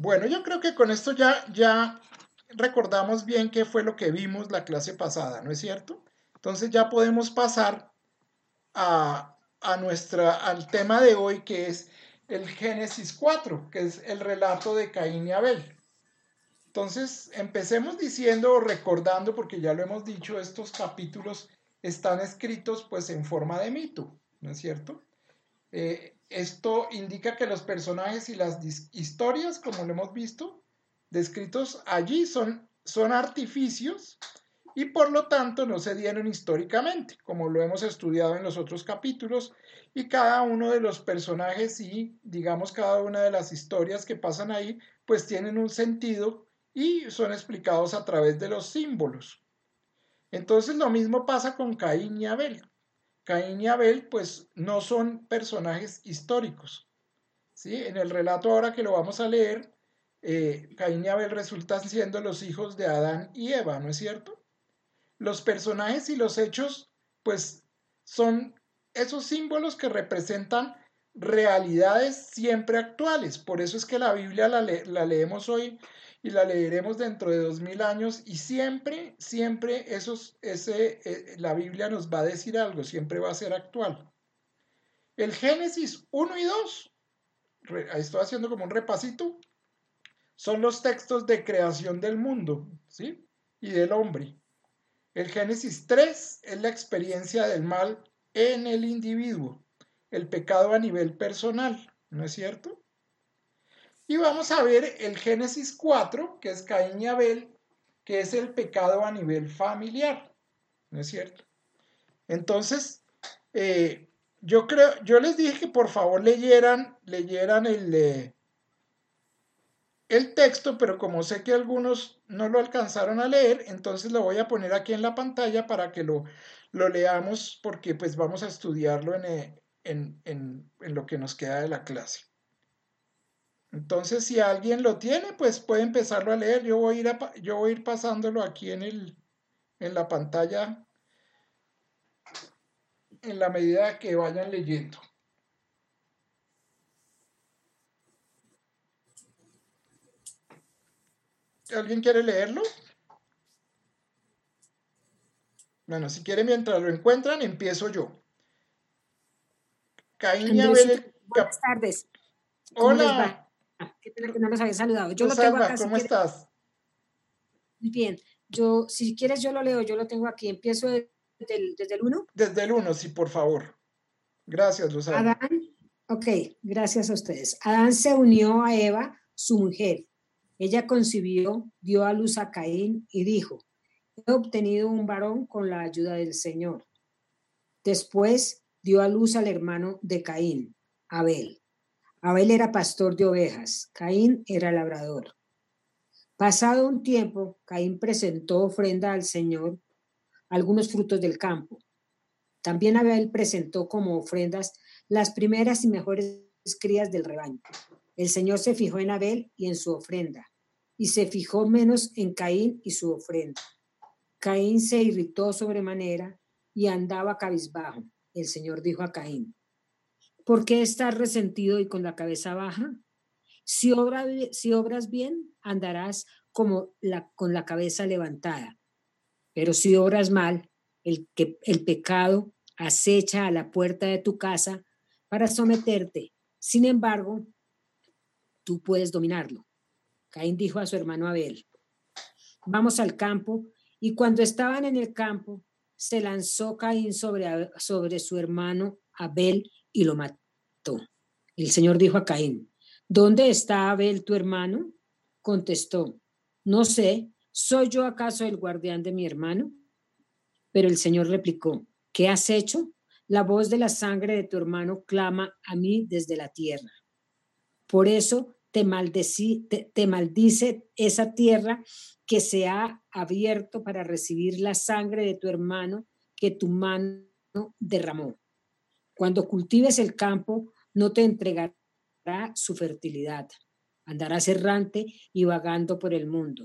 Bueno, yo creo que con esto ya, ya recordamos bien qué fue lo que vimos la clase pasada, ¿no es cierto? Entonces ya podemos pasar a, a nuestra, al tema de hoy que es el Génesis 4, que es el relato de Caín y Abel. Entonces, empecemos diciendo o recordando, porque ya lo hemos dicho, estos capítulos están escritos pues en forma de mito, ¿no es cierto? Eh, esto indica que los personajes y las historias, como lo hemos visto, descritos allí son, son artificios y por lo tanto no se dieron históricamente, como lo hemos estudiado en los otros capítulos, y cada uno de los personajes y digamos cada una de las historias que pasan ahí, pues tienen un sentido y son explicados a través de los símbolos. Entonces lo mismo pasa con Caín y Abel. Caín y Abel pues no son personajes históricos. ¿sí? En el relato ahora que lo vamos a leer, eh, Caín y Abel resultan siendo los hijos de Adán y Eva, ¿no es cierto? Los personajes y los hechos pues son esos símbolos que representan realidades siempre actuales. Por eso es que la Biblia la, la leemos hoy y la leeremos dentro de dos mil años y siempre, siempre esos, ese, eh, la Biblia nos va a decir algo, siempre va a ser actual. El Génesis 1 y 2, ahí estoy haciendo como un repasito, son los textos de creación del mundo, ¿sí? Y del hombre. El Génesis 3 es la experiencia del mal en el individuo, el pecado a nivel personal, ¿no es cierto? Y vamos a ver el Génesis 4, que es Caín y Abel, que es el pecado a nivel familiar. ¿No es cierto? Entonces, eh, yo creo, yo les dije que por favor leyeran, leyeran el, el texto, pero como sé que algunos no lo alcanzaron a leer, entonces lo voy a poner aquí en la pantalla para que lo, lo leamos, porque pues vamos a estudiarlo en, eh, en, en, en lo que nos queda de la clase. Entonces, si alguien lo tiene, pues puede empezarlo a leer. Yo voy a ir, yo voy a ir pasándolo aquí en, el, en la pantalla en la medida que vayan leyendo. ¿Alguien quiere leerlo? Bueno, si quiere mientras lo encuentran, empiezo yo. Caín Abel. Buenas tardes. Hola. Qué pena que no los había saludado. Yo lo tengo acá. ¿Cómo estás? Muy bien. Yo, si quieres, yo lo leo. Yo lo tengo aquí. Empiezo desde el, desde el 1. Desde el 1, sí, por favor. Gracias, Luzana. Adán, ok, gracias a ustedes. Adán se unió a Eva, su mujer. Ella concibió, dio a luz a Caín y dijo, he obtenido un varón con la ayuda del Señor. Después dio a luz al hermano de Caín, Abel. Abel era pastor de ovejas, Caín era labrador. Pasado un tiempo, Caín presentó ofrenda al Señor algunos frutos del campo. También Abel presentó como ofrendas las primeras y mejores crías del rebaño. El Señor se fijó en Abel y en su ofrenda, y se fijó menos en Caín y su ofrenda. Caín se irritó sobremanera y andaba cabizbajo. El Señor dijo a Caín, ¿Por qué estás resentido y con la cabeza baja? Si, si obras bien, andarás como la, con la cabeza levantada. Pero si obras mal, el, que, el pecado acecha a la puerta de tu casa para someterte. Sin embargo, tú puedes dominarlo. Caín dijo a su hermano Abel, vamos al campo. Y cuando estaban en el campo, se lanzó Caín sobre, sobre su hermano Abel y lo mató. El Señor dijo a Caín, ¿dónde está Abel tu hermano? Contestó, no sé, ¿soy yo acaso el guardián de mi hermano? Pero el Señor replicó, ¿qué has hecho? La voz de la sangre de tu hermano clama a mí desde la tierra. Por eso te, te, maldice esa tierra que se ha abierto para recibir la sangre de tu hermano que tu mano derramó. Cuando cultives el campo, no te entregará su fertilidad. Andarás errante y vagando por el mundo.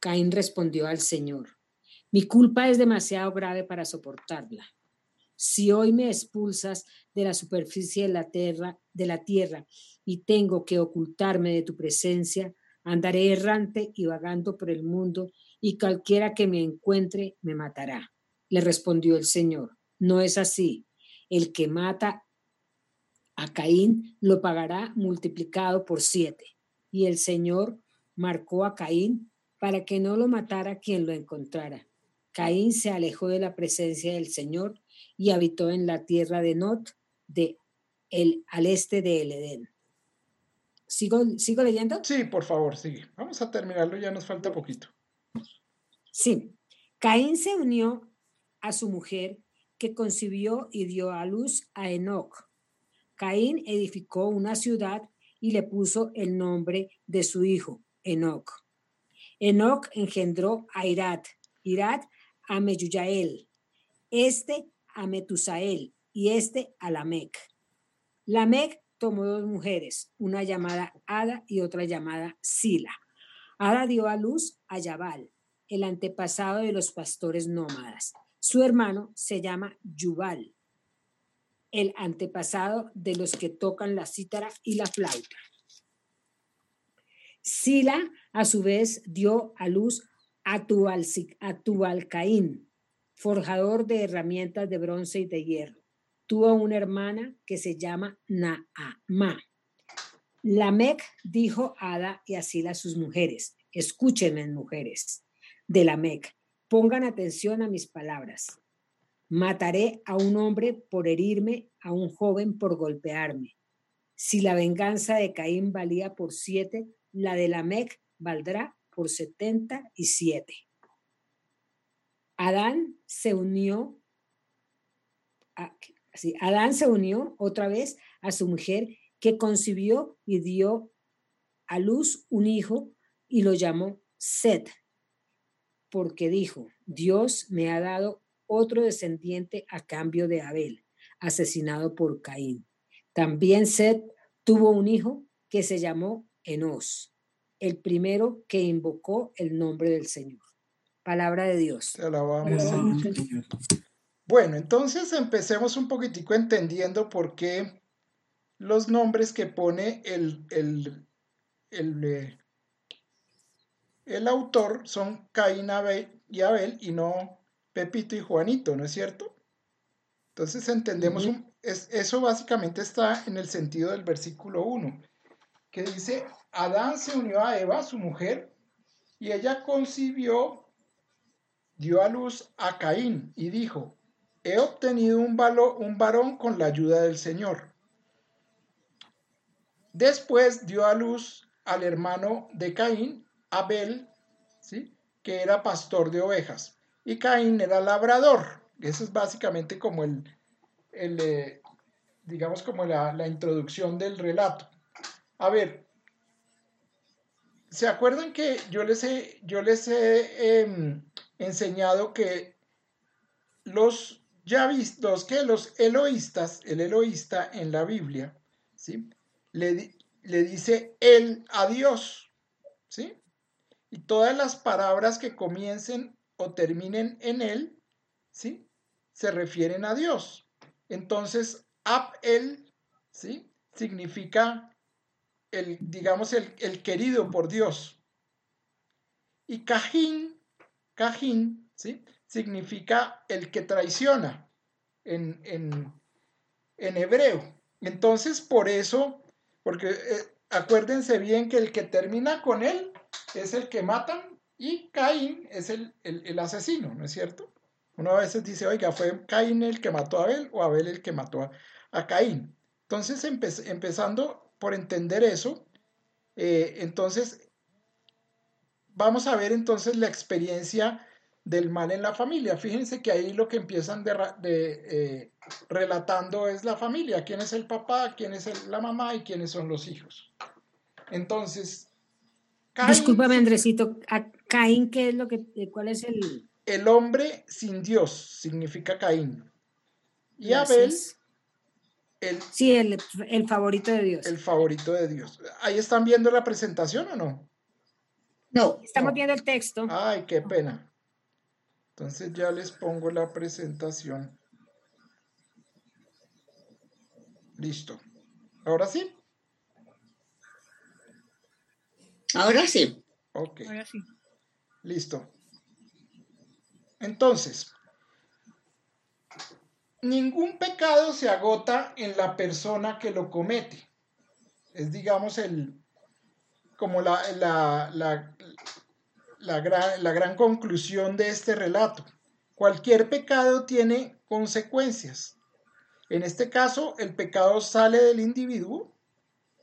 Caín respondió al Señor, mi culpa es demasiado grave para soportarla. Si hoy me expulsas de la superficie de la tierra, de la tierra y tengo que ocultarme de tu presencia, Andaré errante y vagando por el mundo, y cualquiera que me encuentre me matará. Le respondió el Señor, no es así. El que mata a Caín lo pagará multiplicado por siete. Y el Señor marcó a Caín para que no lo matara quien lo encontrara. Caín se alejó de la presencia del Señor y habitó en la tierra de Not, de el, al este de El Edén. ¿Sigo, ¿Sigo leyendo? Sí, por favor, sigue. Vamos a terminarlo, ya nos falta poquito. Sí. Caín se unió a su mujer, que concibió y dio a luz a Enoch. Caín edificó una ciudad y le puso el nombre de su hijo, Enoch. Enoch engendró a Irad, Irad a Meyuyael, este a Metusael y este a Lamec. Lamec tomó dos mujeres, una llamada Ada y otra llamada Sila. Ada dio a luz a Yabal, el antepasado de los pastores nómadas. Su hermano se llama Yubal, el antepasado de los que tocan la cítara y la flauta. Sila, a su vez, dio a luz a, Tubalcaín, forjador de herramientas de bronce y de hierro tuvo una hermana que se llama Naamá. Lamec dijo a Ada y a sus mujeres, escúchenme mujeres de Lamec, pongan atención a mis palabras. Mataré a un hombre por herirme, a un joven por golpearme. Si la venganza de Caín valía por siete, la de Lamec valdrá por setenta y siete. Adán se unió Adán se unió otra vez a su mujer que concibió y dio a luz un hijo y lo llamó Seth, porque dijo, Dios me ha dado otro descendiente a cambio de Abel, asesinado por Caín. También Seth tuvo un hijo que se llamó Enos, el primero que invocó el nombre del Señor. Palabra de Dios. Bueno, entonces empecemos un poquitico entendiendo por qué los nombres que pone el, el, el, eh, el autor son Caín y Abel y no Pepito y Juanito, ¿no es cierto? Entonces entendemos, es, eso básicamente está en el sentido del versículo 1, que dice, Adán se unió a Eva, su mujer, y ella concibió, dio a luz a Caín y dijo, he obtenido un, un varón con la ayuda del Señor. Después dio a luz al hermano de Caín, Abel, ¿sí? que era pastor de ovejas, y Caín era labrador. Eso es básicamente como el, eh, digamos, como la, introducción del relato. A ver, ¿se acuerdan que yo les he, yo les he em, enseñado que los ya vistos que los eloístas, el eloísta en la Biblia, ¿sí? le, le dice él a Dios, ¿sí? Y todas las palabras que comiencen o terminen en él, ¿sí? Se refieren a Dios. Entonces, ab él, ¿sí? Significa el, digamos, el, el querido por Dios. Y Cajín, Cajín, ¿sí? significa el que traiciona en, hebreo. Entonces, por eso, porque eh, acuérdense bien que el que termina con él es el que matan y Caín es el, asesino, ¿no es cierto? Uno a veces dice, oiga, fue Caín el que mató a Abel o Abel el que mató a, Caín. Entonces, empezando por entender eso, eh, entonces, vamos a ver entonces la experiencia del mal en la familia. Fíjense que ahí lo que empiezan de, eh, relatando es la familia, quién es el papá, quién es la mamá y quiénes son los hijos. Entonces, Caín, discúlpame Andresito, ¿a Caín qué es lo que, eh, cuál es el? El hombre sin Dios significa Caín. Y Abel, el, sí, el, el favorito de Dios. El favorito de Dios. ¿Ahí están viendo la presentación o no? No, estamos viendo el texto. Ay, qué pena. Entonces ya les pongo la presentación. Listo. Ahora sí. Ahora sí. Ok. Ahora sí. Listo. Entonces, ningún pecado se agota en la persona que lo comete. Es, digamos, el, como la, la, la, la, gran, gran conclusión de este relato. Cualquier pecado tiene consecuencias. En este caso, el pecado sale del individuo,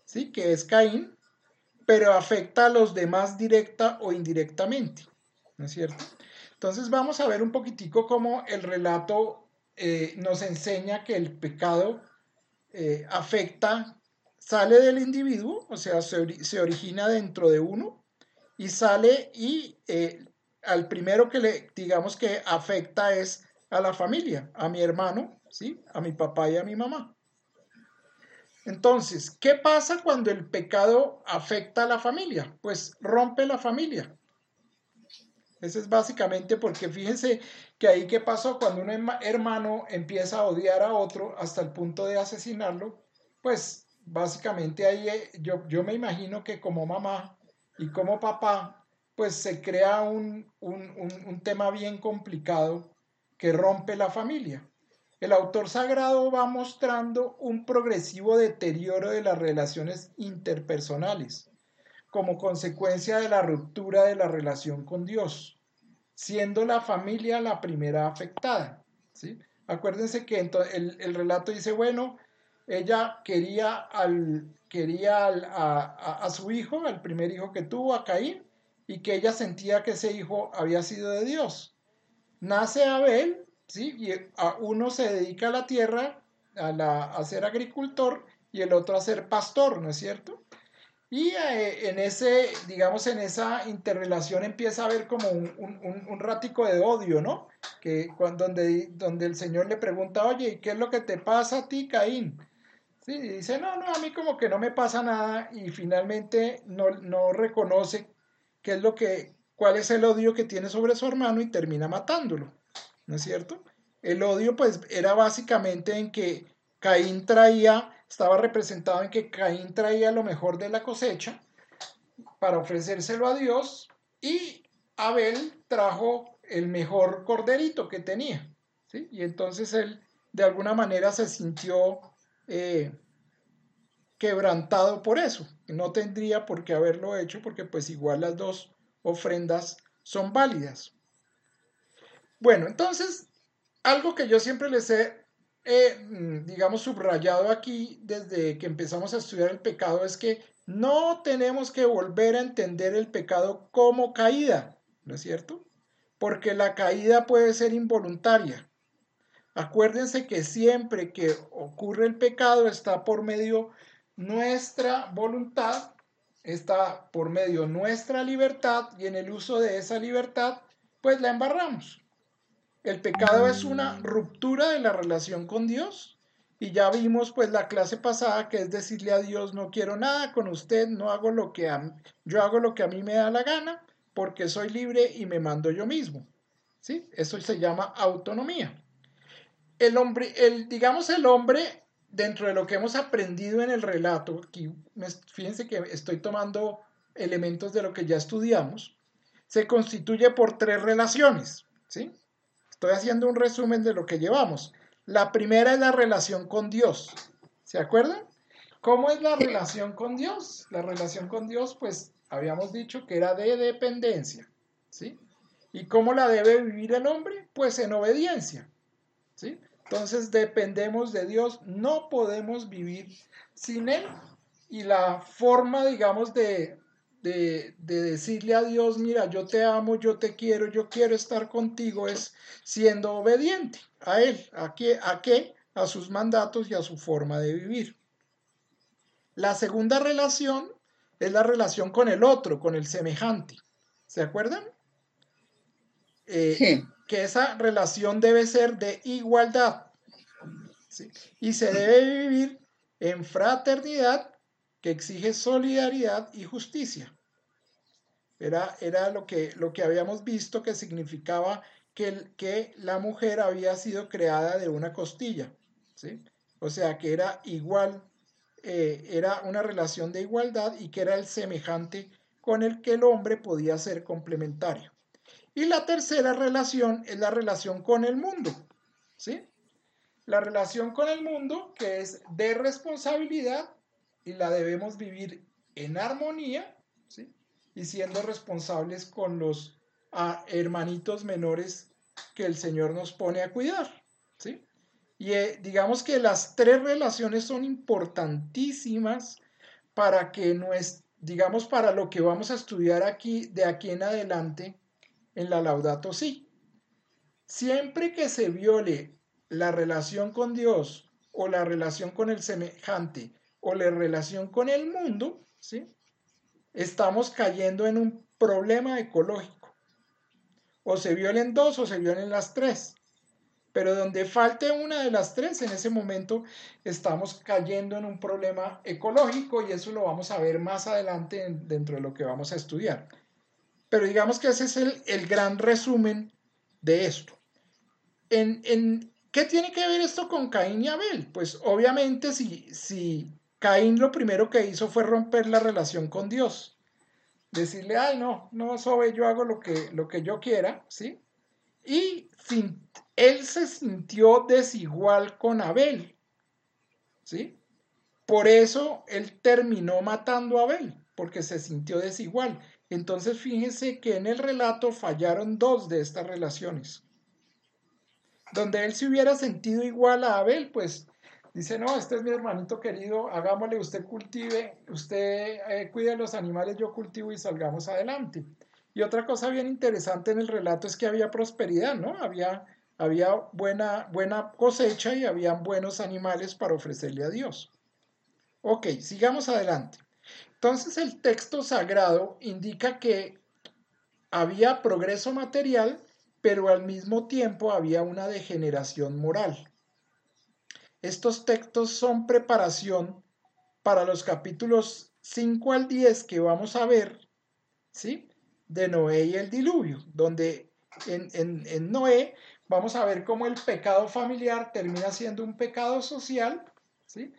¿sí? que es Caín, pero afecta a los demás directa o indirectamente. ¿No es cierto? Entonces vamos a ver un poquitico cómo el relato eh, nos enseña que el pecado eh, afecta, sale del individuo, o sea, se, origina dentro de uno y sale y eh, al primero que le digamos que afecta es a la familia, a mi hermano, ¿sí? A mi papá y a mi mamá. Entonces, ¿qué pasa cuando el pecado afecta a la familia? Pues rompe la familia. Ese es básicamente porque fíjense que ahí qué pasó cuando un hermano empieza a odiar a otro hasta el punto de asesinarlo, pues básicamente ahí eh, yo, yo me imagino que como mamá y como papá, pues se crea un, un tema bien complicado que rompe la familia. El autor sagrado va mostrando un progresivo deterioro de las relaciones interpersonales como consecuencia de la ruptura de la relación con Dios siendo la familia la primera afectada. ¿sí? Acuérdense que el, el, relato dice, bueno, ella quería, al, quería a, su hijo, al primer hijo que tuvo, a Caín, y que ella sentía que ese hijo había sido de Dios. Nace Abel, ¿sí? y a uno se dedica a la tierra, a, la, a ser agricultor, y el otro a ser pastor, ¿no es cierto? Y eh, en ese, digamos, en esa interrelación empieza a haber como un, un, ratico de odio, ¿no? Que cuando, donde, donde el Señor le pregunta, oye, ¿qué es lo que te pasa a ti, Caín? Sí, y dice, no, no, a mí como que no me pasa nada y finalmente no, no reconoce qué es lo que, cuál es el odio que tiene sobre su hermano y termina matándolo, ¿no es cierto? El odio pues era básicamente en que Caín traía estaba representado en que Caín traía lo mejor de la cosecha para ofrecérselo a Dios y Abel trajo el mejor corderito que tenía. ¿sí? Y entonces él de alguna manera se sintió eh, quebrantado por eso. No tendría por qué haberlo hecho porque pues igual las dos ofrendas son válidas. Bueno, entonces, algo que yo siempre les he Mm, digamos, subrayado aquí desde que empezamos a estudiar el pecado es que no tenemos que volver a entender el pecado como caída, ¿no es cierto? Porque la caída puede ser involuntaria. Acuérdense que siempre que ocurre el pecado está por medio nuestra voluntad, está por medio nuestra libertad y en el uso de esa libertad pues la embarramos. El pecado es una ruptura de la relación con Dios. Y ya vimos pues la clase pasada que es decirle a Dios, no quiero nada con usted, no hago lo que yo hago lo que a mí me da la gana, porque soy libre y me mando yo mismo. ¿Sí? Eso se llama autonomía. El hombre, el, digamos el hombre, dentro de lo que hemos aprendido en el relato, aquí fíjense que estoy tomando elementos de lo que ya estudiamos, se constituye por tres relaciones. ¿sí? Estoy haciendo un resumen de lo que llevamos. La primera es la relación con Dios. ¿Se acuerdan? ¿Cómo es la relación con Dios? La relación con Dios, pues habíamos dicho que era de dependencia. ¿Sí? ¿Y cómo la debe vivir el hombre? Pues en obediencia. ¿Sí? Entonces dependemos de Dios, no podemos vivir sin Él. Y la forma, digamos, de de, decirle a Dios, mira, yo te amo, yo te quiero, yo quiero estar contigo, es siendo obediente a Él. ¿A qué? ¿A qué? A sus mandatos y a su forma de vivir. La segunda relación es la relación con el otro, con el semejante. ¿Se acuerdan? Eh, que esa relación debe ser de igualdad. Y se debe vivir en fraternidad que exige solidaridad y justicia. Era, era lo, que, lo que habíamos visto que significaba que, que la mujer había sido creada de una costilla. ¿sí? O sea, que era igual, eh, era una relación de igualdad y que era el semejante con el que el hombre podía ser complementario. Y la tercera relación es la relación con el mundo, ¿sí? La relación con el mundo que es de responsabilidad y la debemos vivir en armonía. Y siendo responsables con los hermanitos menores que el Señor nos pone a cuidar, ¿sí? Y eh, digamos que las tres relaciones son importantísimas para que digamos, para lo que vamos a estudiar aquí, de aquí en adelante, en la Laudato Si. Siempre que se viole la relación con Dios o la relación con el semejante o la relación con el mundo, ¿sí? Estamos cayendo en un problema ecológico. O se violen dos o se violen las tres pero donde falte una de las tres, en ese momento estamos cayendo en un problema ecológico y eso lo vamos a ver más adelante dentro de lo que vamos a estudiar. Pero digamos que ese es el, gran resumen de esto. En, en, ¿Qué tiene que ver esto con Caín y Abel? Pues obviamente si, si Caín lo primero que hizo fue romper la relación con Dios. Decirle, ay, no, no, soy yo hago lo que, lo que yo quiera, ¿sí? Y sin, él se sintió desigual con Abel. ¿Sí? Por eso él terminó matando a Abel, porque se sintió desigual. Entonces fíjense que en el relato fallaron dos de estas relaciones. Donde él se hubiera sentido igual a Abel, pues dice, no, este es mi hermanito querido, hagámosle, usted cultive, usted eh, cuide los animales, yo cultivo y salgamos adelante. Y otra cosa bien interesante en el relato es que había prosperidad, ¿no? Había había buena, buena cosecha y habían buenos animales para ofrecerle a Dios. Ok, sigamos adelante. Entonces el texto sagrado indica que había progreso material, pero al mismo tiempo había una degeneración moral. Estos textos son preparación para los capítulos 5 al 10 que vamos a ver, ¿sí? De Noé y el diluvio, donde en, en Noé vamos a ver cómo el pecado familiar termina siendo un pecado social, ¿sí?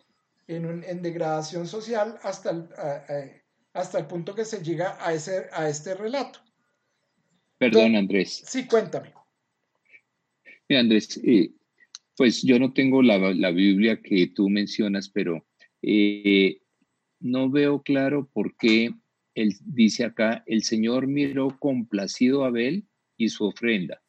en, degradación social hasta el, hasta el punto que se llega a, ese, a este relato. Perdón, Andrés. Sí, cuéntame. Mira, Andrés, eh, pues yo no tengo la, Biblia que tú mencionas, pero eh, no veo claro por qué él dice acá, el Señor miró complacido a Abel y su ofrenda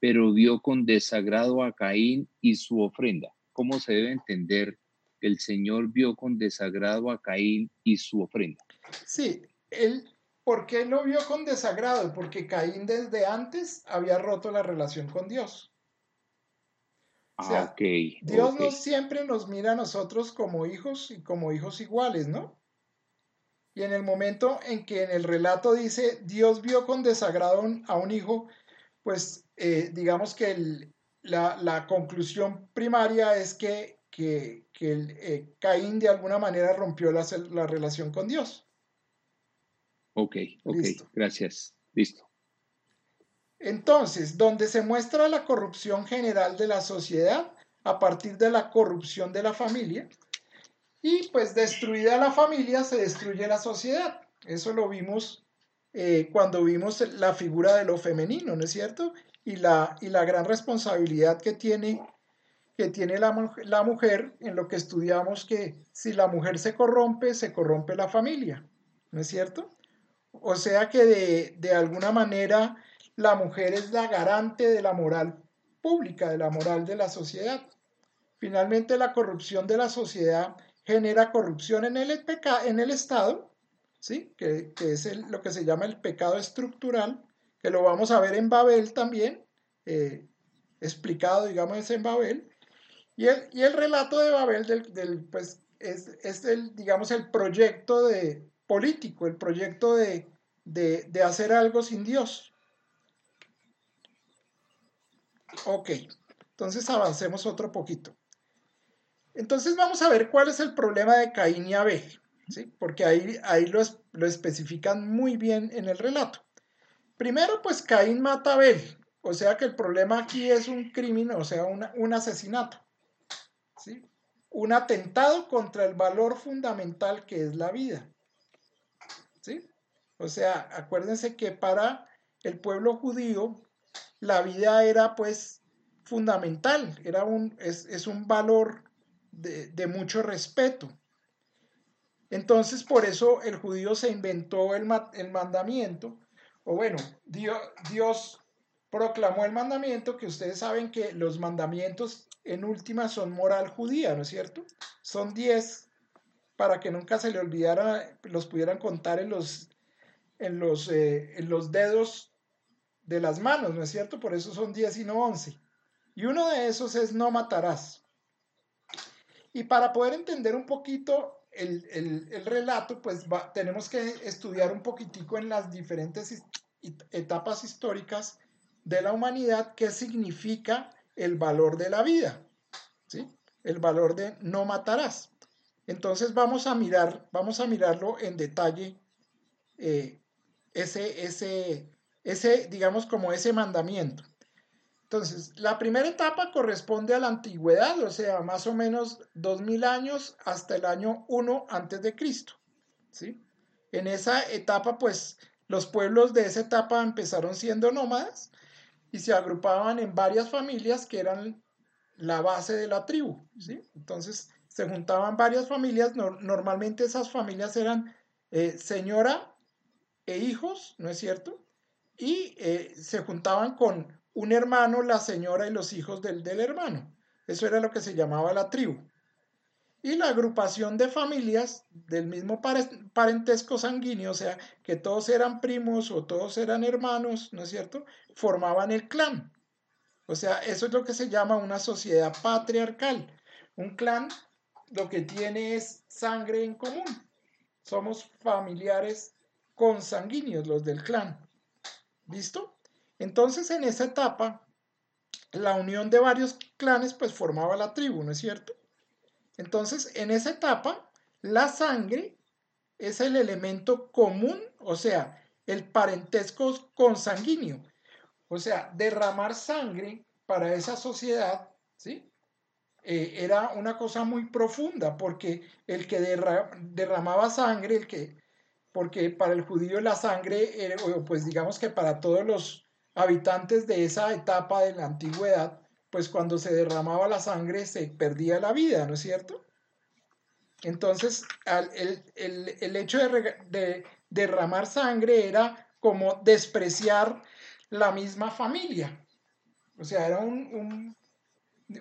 pero vio con desagrado a Caín y su ofrenda. ¿Cómo se debe entender que el Señor vio con desagrado a Caín y su ofrenda? Sí, él, ¿por qué lo vio con desagrado? Porque Caín desde antes había roto la relación con Dios. Ah, ok. Dios No siempre nos mira a nosotros como hijos y como hijos iguales, ¿no? Y en el momento en que en el relato dice, Dios vio con desagrado a un hijo, pues eh, digamos que la, conclusión primaria es que, que, eh, Caín de alguna manera rompió la, relación con Dios. Ok, ok, gracias. Listo. Entonces, donde se muestra la corrupción general de la sociedad a partir de la corrupción de la familia, y pues destruida la familia se destruye la sociedad. Eso lo vimos eh, cuando vimos la figura de lo femenino, ¿no es cierto? y la, y la gran responsabilidad que tiene, que tiene la, la mujer en lo que estudiamos que si la mujer se corrompe, se corrompe la familia, ¿no es cierto? O sea que de, de alguna manera la mujer es la garante de la moral pública, de la moral de la sociedad. Finalmente, la corrupción de la sociedad genera corrupción en el, en el Estado, ¿sí? que, es lo que se llama el pecado estructural, que lo vamos a ver en Babel también, eh, explicado, digamos, en Babel. Y el, relato de Babel del, pues, es, el, digamos, el proyecto de, político, el proyecto de, de hacer algo sin Dios. Ok, entonces avancemos otro poquito. Entonces vamos a ver cuál es el problema de Caín y Abel, ¿sí? porque ahí, ahí lo, lo especifican muy bien en el relato. Primero, pues Caín mata a Abel, o sea que el problema aquí es un crimen, o sea, un asesinato. ¿sí? Un atentado contra el valor fundamental que es la vida. ¿sí? O sea, acuérdense que para el pueblo judío la vida era pues fundamental, era un, es, un valor de, mucho respeto. Entonces, por eso el judío se inventó el, el mandamiento, o bueno, Dios, Dios proclamó el mandamiento, que ustedes saben que los mandamientos en última son moral judía, ¿no es cierto? Son diez para que nunca se le olvidara, los pudieran contar en los, en los, eh, en los dedos de las manos, ¿no es cierto? Por eso son diez y no once. Y uno de esos es no matarás. Y para poder entender un poquito el, relato, pues tenemos que estudiar un poquitico en las diferentes etapas históricas de la humanidad qué significa el valor de la vida, ¿sí? El valor de no matarás. Entonces vamos a mirar, vamos a mirarlo en detalle, eh, ese, ese, ese, digamos como ese mandamiento. Entonces, la primera etapa corresponde a la antigüedad, o sea, más o menos 2000 años hasta el año 1 antes de Cristo, ¿sí? En esa etapa, pues, los pueblos de esa etapa empezaron siendo nómadas y se agrupaban en varias familias que eran la base de la tribu. ¿sí? Entonces se juntaban varias familias, normalmente esas familias eran eh, señora e hijos, ¿no es cierto? Y eh, se juntaban con un hermano, la señora y los hijos del, del hermano. Eso era lo que se llamaba la tribu y la agrupación de familias del mismo parentesco sanguíneo, o sea, que todos eran primos o todos eran hermanos, ¿no es cierto?, formaban el clan. O sea, eso es lo que se llama una sociedad patriarcal. Un clan lo que tiene es sangre en común. Somos familiares consanguíneos los del clan. ¿Listo? Entonces, en esa etapa, la unión de varios clanes pues formaba la tribu, ¿no es cierto? Entonces, en esa etapa, la sangre es el elemento común, o sea, el parentesco consanguíneo. O sea, derramar sangre para esa sociedad, ¿sí? Eh, era una cosa muy profunda, porque el que derramaba sangre, el que, porque para el judío la sangre, pues digamos que para todos los habitantes de esa etapa de la antigüedad, pues cuando se derramaba la sangre se perdía la vida, ¿no es cierto? Entonces, el, hecho de, derramar sangre era como despreciar la misma familia. O sea, era un,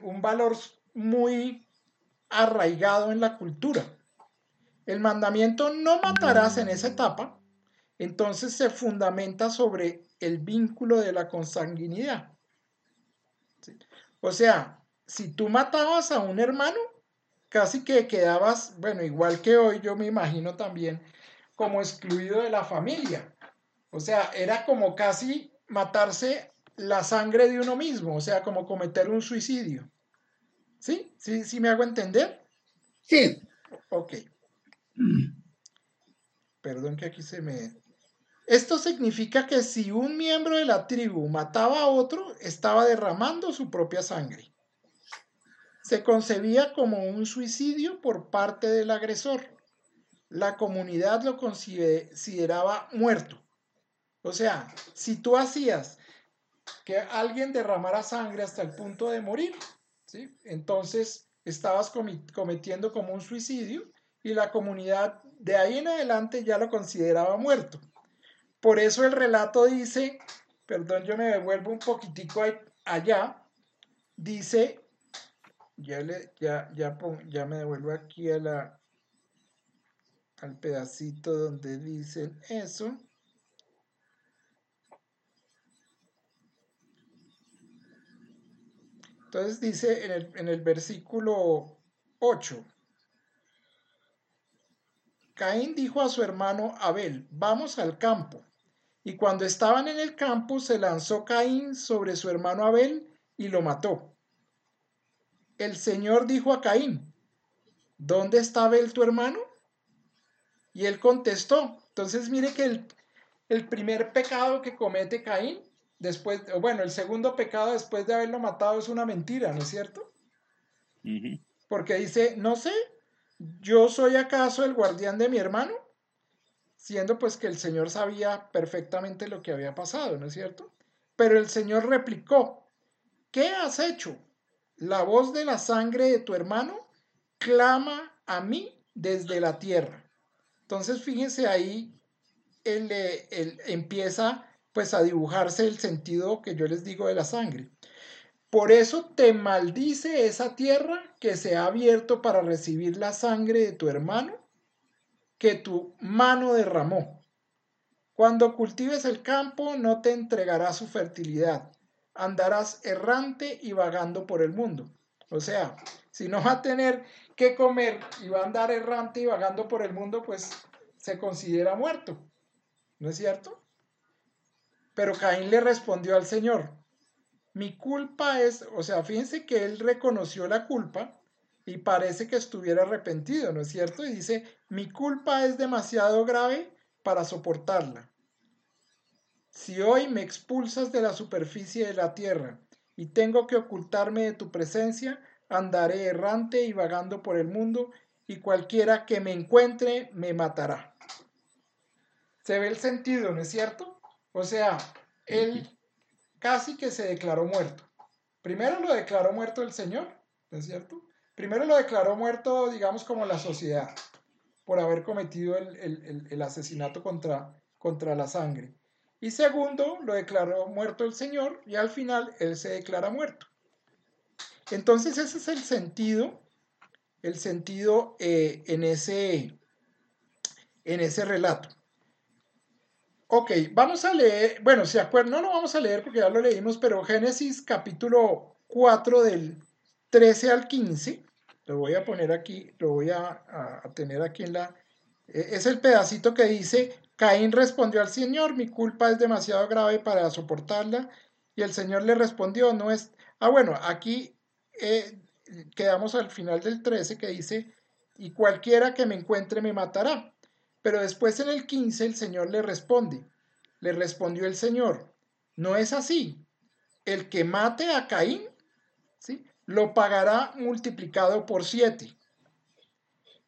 un valor muy arraigado en la cultura. El mandamiento no matarás en esa etapa, entonces se fundamenta sobre el vínculo de la consanguinidad. O sea, si tú matabas a un hermano, casi que quedabas, bueno, igual que hoy, yo me imagino también, como excluido de la familia. O sea, era como casi matarse la sangre de uno mismo, o sea, como cometer un suicidio. ¿Sí? ¿Sí, sí me hago entender? Sí. Ok. Perdón que aquí se me... Esto significa que si un miembro de la tribu mataba a otro, estaba derramando su propia sangre. Se concebía como un suicidio por parte del agresor. La comunidad lo consideraba muerto. O sea, si tú hacías que alguien derramara sangre hasta el punto de morir, ¿sí? entonces estabas cometiendo como un suicidio y la comunidad de ahí en adelante ya lo consideraba muerto. Por eso el relato dice, perdón, yo me devuelvo un poquitico allá, dice, ya, le, ya, ya, ya me devuelvo aquí a la, al pedacito donde dicen eso. Entonces dice en el, en el versículo 8, Caín dijo a su hermano Abel, vamos al campo. Y cuando estaban en el campo, se lanzó Caín sobre su hermano Abel y lo mató. El Señor dijo a Caín, ¿dónde está Abel tu hermano? Y él contestó. Entonces mire que el, el primer pecado que comete Caín, después, bueno, el segundo pecado después de haberlo matado es una mentira, ¿no es cierto? Porque dice, no sé, ¿Yo soy acaso el guardián de mi hermano? siendo pues que el Señor sabía perfectamente lo que había pasado, ¿no es cierto? Pero el Señor replicó, ¿qué has hecho? La voz de la sangre de tu hermano clama a mí desde la tierra. Entonces fíjense ahí, él, empieza pues a dibujarse el sentido que yo les digo de la sangre. Por eso te maldice esa tierra que se ha abierto para recibir la sangre de tu hermano que tu mano derramó. Cuando cultives el campo no te entregará su fertilidad, andarás errante y vagando por el mundo. O sea, si no va a tener que comer y va a andar errante y vagando por el mundo, pues se considera muerto. ¿No es cierto? Pero Caín le respondió al Señor, mi culpa es, o sea, fíjense que él reconoció la culpa y parece que estuviera arrepentido, ¿no es cierto? Y dice, mi culpa es demasiado grave para soportarla. Si hoy me expulsas de la superficie de la tierra y tengo que ocultarme de tu presencia, andaré errante y vagando por el mundo, y cualquiera que me encuentre me matará. Se ve el sentido, ¿no es cierto? O sea, él casi que se declaró muerto. Primero lo declaró muerto el Señor, ¿no es cierto? Primero lo declaró muerto, digamos, como la sociedad, por haber cometido el, asesinato contra, la sangre. Y segundo, lo declaró muerto el Señor y al final Él se declara muerto. Entonces ese es el sentido, el sentido eh, en ese relato. Ok, vamos a leer, bueno, si acuerdan, no lo vamos a leer porque ya lo leímos, pero Génesis capítulo 4 del 13 al 15 lo voy a poner aquí, lo voy a, tener aquí en la... E, es el pedacito que dice, Caín respondió al Señor, mi culpa es demasiado grave para soportarla. Y el Señor le respondió, no es... Ah, bueno, aquí eh, quedamos al final del 13 que dice, y cualquiera que me encuentre me matará. Pero después en el 15 el Señor le responde, le respondió el Señor, no es así. El que mate a Caín, ¿sí? lo pagará multiplicado por siete.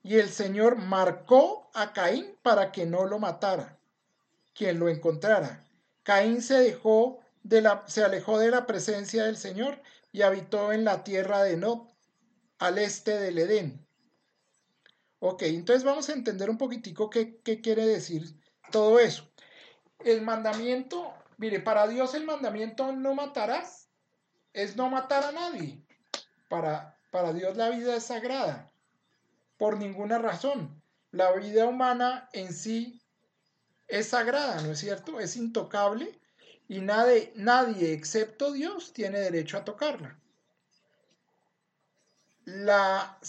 Y el Señor marcó a Caín para que no lo matara, quien lo encontrara. Caín se dejó de la, se alejó de la presencia del Señor y habitó en la tierra de Nod, al este del Edén. Ok, entonces vamos a entender un poquitico qué, qué quiere decir todo eso. El mandamiento, mire, para Dios el mandamiento no matarás es no matar a nadie. Para, para Dios la vida es sagrada, por ninguna razón. La vida humana en sí es sagrada, ¿no es cierto? Es intocable y nadie, nadie excepto Dios tiene derecho a tocarla. La,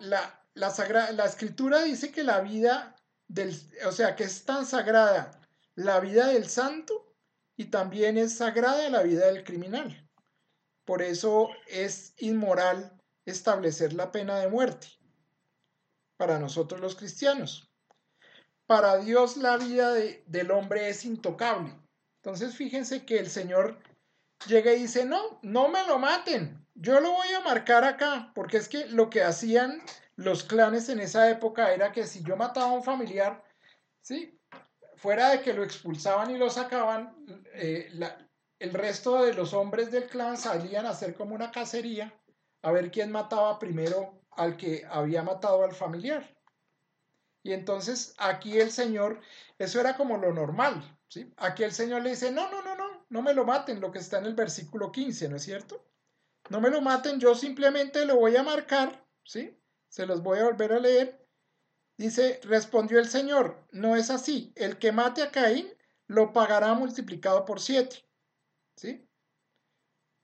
la, la, la escritura dice que la vida del, o sea, que es tan sagrada la vida del santo y también es sagrada la vida del criminal. Por eso es inmoral establecer la pena de muerte para nosotros los cristianos. Para Dios la vida del hombre es intocable. Entonces fíjense que el Señor llega y dice, no, no me lo maten, yo lo voy a marcar acá, porque es que lo que hacían los clanes en esa época era que si yo mataba a un familiar, ¿sí? fuera de que lo expulsaban y lo sacaban, eh, el resto de los hombres del clan salían a hacer como una cacería a ver quién mataba primero al que había matado al familiar. Y entonces aquí el Señor, eso era como lo normal, ¿sí? Aquí el Señor le dice, no, no, no, no, no me lo maten, lo que está en el versículo 15, ¿no es cierto? No me lo maten, yo simplemente lo voy a marcar, ¿sí? Se los voy a volver a leer. Dice, respondió el Señor, no es así, el que mate a Caín lo pagará multiplicado por siete. ¿sí?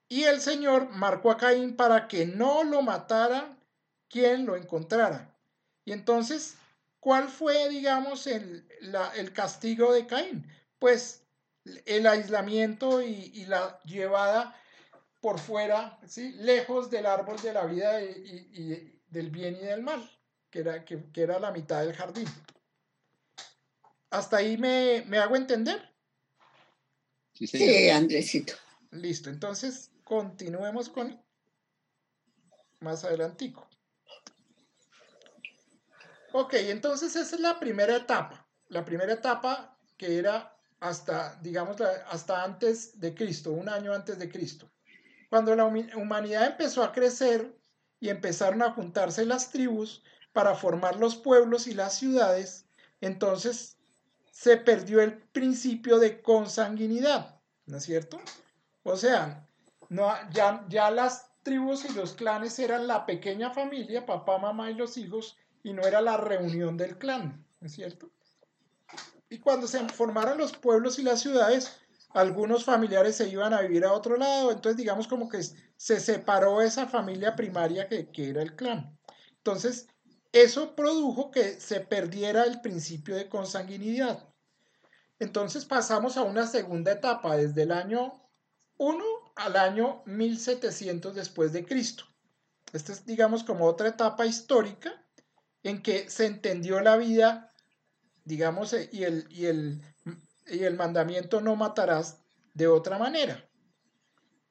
Y el Señor marcó a Caín para que no lo matara quien lo encontrara. Y entonces, ¿cuál fue, digamos, el, castigo de Caín? Pues el aislamiento y, la llevada por fuera, ¿sí? lejos del árbol de la vida y, del bien y del mal, que era, que, era la mitad del jardín. ¿Hasta ahí me, me hago entender? Sí, Andresito. Listo, entonces continuemos con más adelantico. Ok, entonces esa es la primera etapa. la primera etapa que era hasta, digamos, hasta antes de Cristo, un año antes de Cristo. Cuando la humanidad empezó a crecer y empezaron a juntarse las tribus para formar los pueblos y las ciudades, entonces se perdió el principio de consanguinidad, ¿no es cierto? O sea, no, ya, ya las tribus y los clanes eran la pequeña familia, papá, mamá y los hijos, y no era la reunión del clan, ¿no es cierto? Y cuando se formaron los pueblos y las ciudades, algunos familiares se iban a vivir a otro lado, entonces digamos como que se separó esa familia primaria que, que era el clan. Entonces, eso produjo que se perdiera el principio de consanguinidad. Entonces pasamos a una segunda etapa, desde el año 1 al año 1700 después de Cristo. Esta es, digamos, como otra etapa histórica en que se entendió la vida, digamos, y el, y el, y el mandamiento no matarás de otra manera.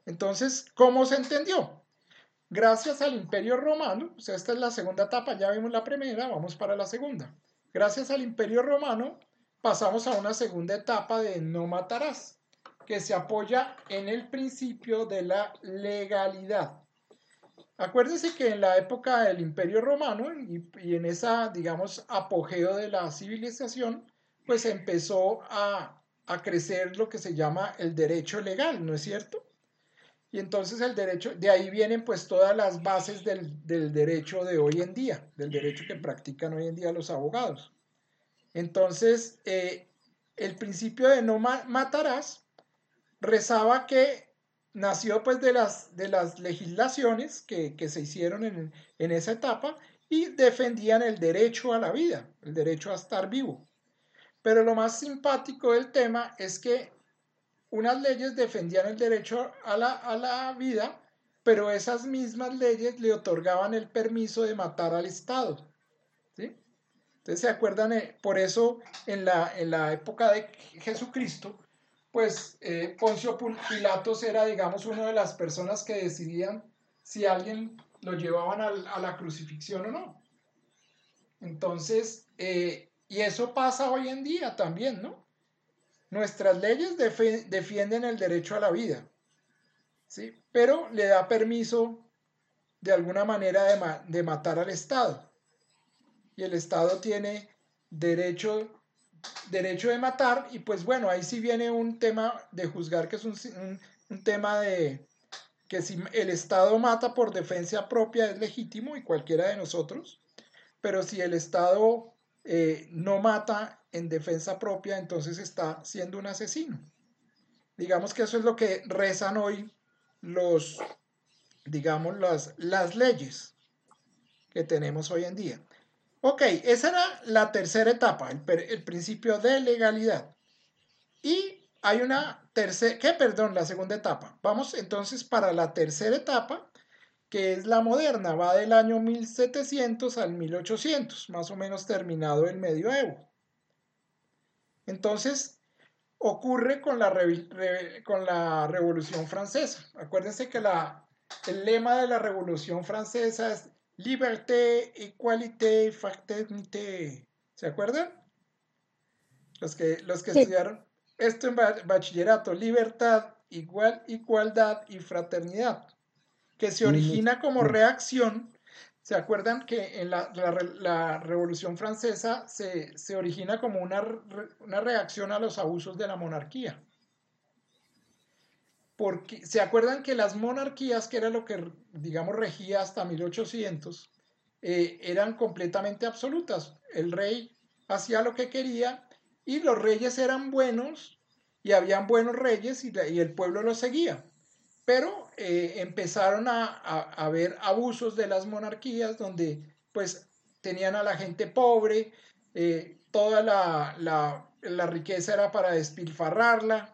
Entonces, ¿cómo se entendió? Gracias al Imperio Romano, sea, esta es la segunda etapa, ya vimos la primera, vamos para la segunda. Gracias al Imperio Romano pasamos a una segunda etapa de no matarás que se apoya en el principio de la legalidad. Acuérdense que en la época del Imperio Romano y, en esa, digamos, apogeo de la civilización, pues empezó a, crecer lo que se llama el derecho legal, ¿no es cierto? Y entonces el derecho, de ahí vienen pues todas las bases del, derecho de hoy en día, del derecho que practican hoy en día los abogados. Entonces, eh, el principio de no matarás rezaba que nació pues de las, de las legislaciones que, se hicieron en, en, esa etapa y defendían el derecho a la vida, el derecho a estar vivo. Pero lo más simpático del tema es que unas leyes defendían el derecho a la, a la vida, pero esas mismas leyes le otorgaban el permiso de matar al Estado. ¿sí? Entonces, ¿se acuerdan? Eh, por eso en la, en la época de Jesucristo, pues eh, Poncio Pilatos era, digamos, una de las personas que decidían si alguien lo llevaban a, la crucifixión o no. Entonces, eh, y eso pasa hoy en día también, ¿no? Nuestras leyes defienden el derecho a la vida, ¿sí? Pero le da permiso de alguna manera de, de matar al Estado. Y el Estado tiene derecho derecho de matar y pues bueno, ahí sí viene un tema de juzgar que es un, tema de que si el Estado mata por defensa propia es legítimo y cualquiera de nosotros, pero si el Estado eh, no mata en defensa propia, entonces está siendo un asesino. Digamos que eso es lo que rezan hoy los, digamos, las, las leyes que tenemos hoy en día. Ok, esa era la tercera etapa, el, principio de legalidad. Y hay una tercera, ¿qué? Perdón, la segunda etapa. Vamos entonces para la tercera etapa, que es la moderna, va del año 1700 al 1800, más o menos terminado el medioevo. Entonces, ocurre con la, con la Revolución Francesa. Acuérdense que la, el lema de la Revolución Francesa es Liberté, igualité, fraternité. ¿Se acuerdan? Los que, los que estudiaron esto en bachillerato, libertad, igual, igualdad y fraternidad, que se origina como reacción. ¿Se acuerdan que en la, la, Revolución Francesa se, se origina como una, una reacción a los abusos de la monarquía? porque se acuerdan que las monarquías, que era lo que, digamos, regía hasta 1800, eh, eran completamente absolutas. El rey hacía lo que quería y los reyes eran buenos y habían buenos reyes y, el pueblo los seguía. Pero eh, empezaron a, haber abusos de las monarquías donde pues tenían a la gente pobre, eh, toda la, la riqueza era para despilfarrarla,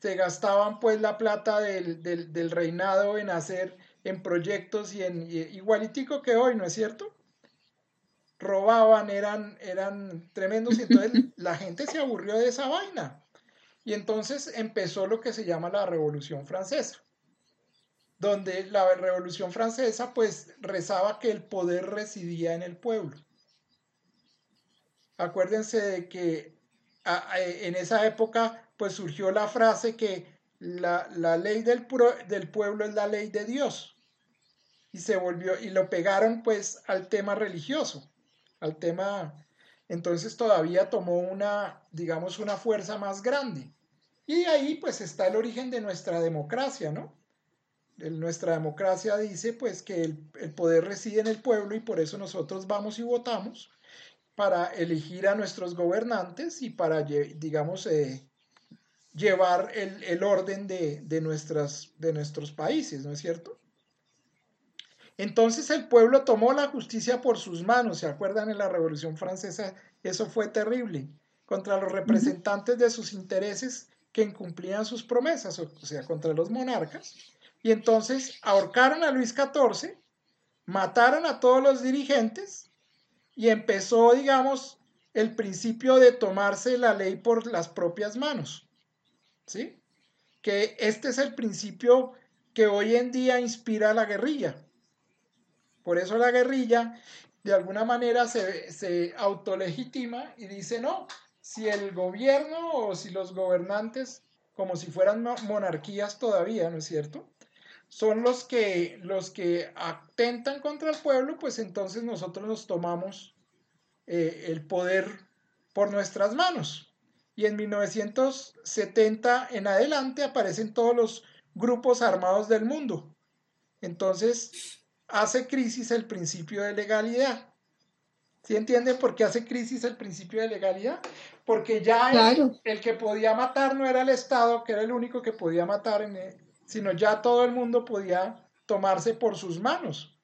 se gastaban pues la plata del, reinado en hacer en proyectos y en igualitico que hoy, ¿no es cierto? Robaban, eran, eran tremendos y entonces la gente se aburrió de esa vaina. Y entonces empezó lo que se llama la Revolución Francesa, donde la Revolución Francesa pues rezaba que el poder residía en el pueblo. acuérdense de que en esa época pues surgió la frase que la, ley del, del pueblo es la ley de Dios. Y se volvió, y lo pegaron pues al tema religioso, al tema, entonces todavía tomó una, digamos, una fuerza más grande. Y ahí pues está el origen de nuestra democracia, ¿no? Nuestra democracia dice pues que el, el, poder reside en el pueblo y por eso nosotros vamos y votamos para elegir a nuestros gobernantes y para, digamos, eh, llevar el, orden de, nuestras, de nuestros países, ¿no es cierto? Entonces el pueblo tomó la justicia por sus manos, ¿se acuerdan en la Revolución Francesa? Eso fue terrible, contra los representantes de sus intereses que incumplían sus promesas, o sea, contra los monarcas. Y entonces ahorcaron a Luis XIV, mataron a todos los dirigentes y empezó, digamos, el principio de tomarse la ley por las propias manos. ¿Sí? Que este es el principio que hoy en día inspira la guerrilla. Por eso la guerrilla de alguna manera se, se autolegitima y dice, no, si el gobierno o si los gobernantes, como si fueran monarquías todavía, ¿no es cierto? Son los que, los que atentan contra el pueblo, pues entonces nosotros nos tomamos eh, el poder por nuestras manos. Y en 1970 en adelante aparecen todos los grupos armados del mundo. Entonces hace crisis el principio de legalidad. ¿Sí entienden por qué hace crisis el principio de legalidad? Porque ya el, el, que podía matar no era el Estado, que era el único que podía matar en, sino ya todo el mundo podía tomarse por sus manos.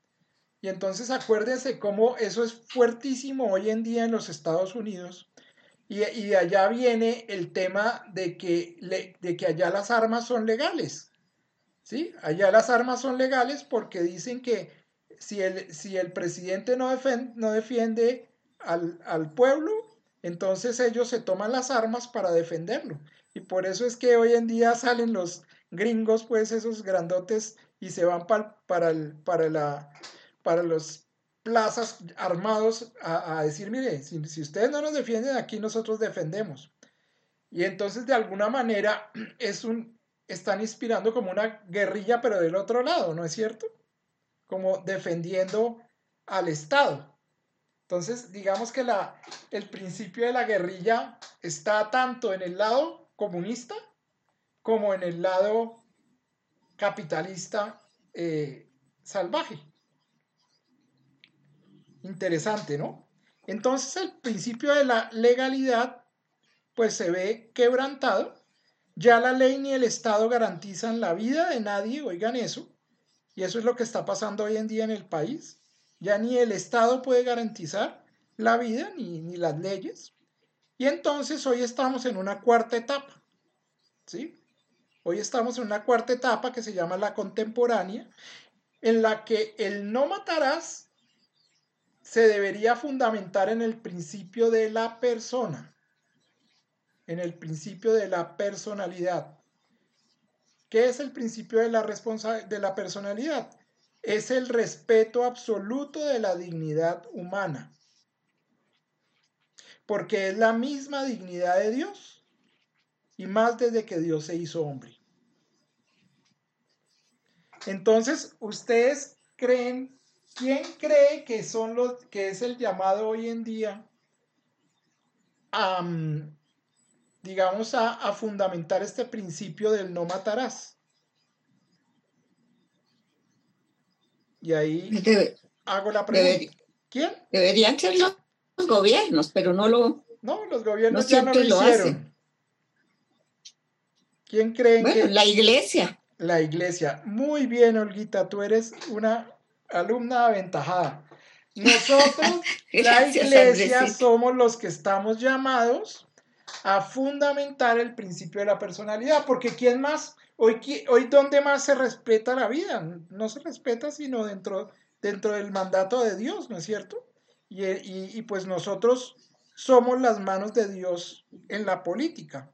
Y entonces acuérdense cómo eso es fuertísimo hoy en día en los Estados Unidos. Y, de allá viene el tema de que, de que allá las armas son legales. ¿Sí? Allá las armas son legales porque dicen que si el, si el presidente no, no defiende al, al pueblo, entonces ellos se toman las armas para defenderlo. Y por eso es que hoy en día salen los, gringos, pues esos grandotes, y se van para, para, la, para los plazas armados a, decir, mire, si, ustedes no nos defienden, aquí nosotros defendemos. Y entonces de alguna manera es un, están inspirando como una guerrilla, pero del otro lado, ¿no es cierto? Como defendiendo al Estado. Entonces, digamos que la, el principio de la guerrilla está tanto en el lado comunista como en el lado capitalista eh, salvaje. Interesante, ¿no? Entonces el principio de la legalidad pues se ve quebrantado. Ya la ley ni el Estado garantizan la vida de nadie, oigan eso. Y eso es lo que está pasando hoy en día en el país. Ya ni el Estado puede garantizar la vida ni, ni las leyes. Y entonces hoy estamos en una cuarta etapa. ¿Sí? Hoy estamos en una cuarta etapa que se llama la contemporánea, en la que el no matarás se debería fundamentar en el principio de la persona, en el principio de la personalidad. ¿Qué es el principio de la, de la personalidad? Es el respeto absoluto de la dignidad humana, porque es la misma dignidad de Dios y más desde que Dios se hizo hombre. Entonces, ustedes creen, ¿quién cree que son los que es el llamado hoy en día a, digamos, a, fundamentar este principio del no matarás? Y ahí hago la pregunta. ¿Quién? Deberían ser los, gobiernos, pero no lo. No, los gobiernos ya no lo hicieron. ¿Quién creen bueno, La iglesia. La iglesia. Muy bien, Olguita, tú eres una alumna aventajada. Nosotros, la iglesia, somos los que estamos llamados a fundamentar el principio de la personalidad, porque ¿quién más? Hoy, hoy ¿dónde más se respeta la vida? No se respeta sino dentro, dentro del mandato de Dios, ¿no es cierto? Y, y pues nosotros somos las manos de Dios en la política,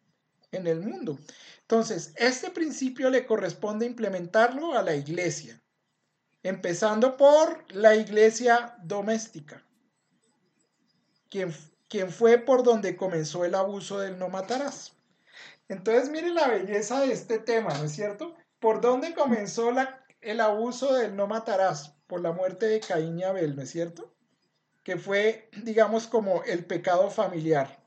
en el mundo. Entonces, este principio le corresponde implementarlo a la iglesia, empezando por la iglesia doméstica, quien fue por donde comenzó el abuso del no matarás. Entonces, mire la belleza de este tema, ¿no es cierto? ¿Por dónde comenzó el abuso del no matarás? Por la muerte de Caín y Abel, ¿no es cierto? Que fue, digamos, como el pecado familiar.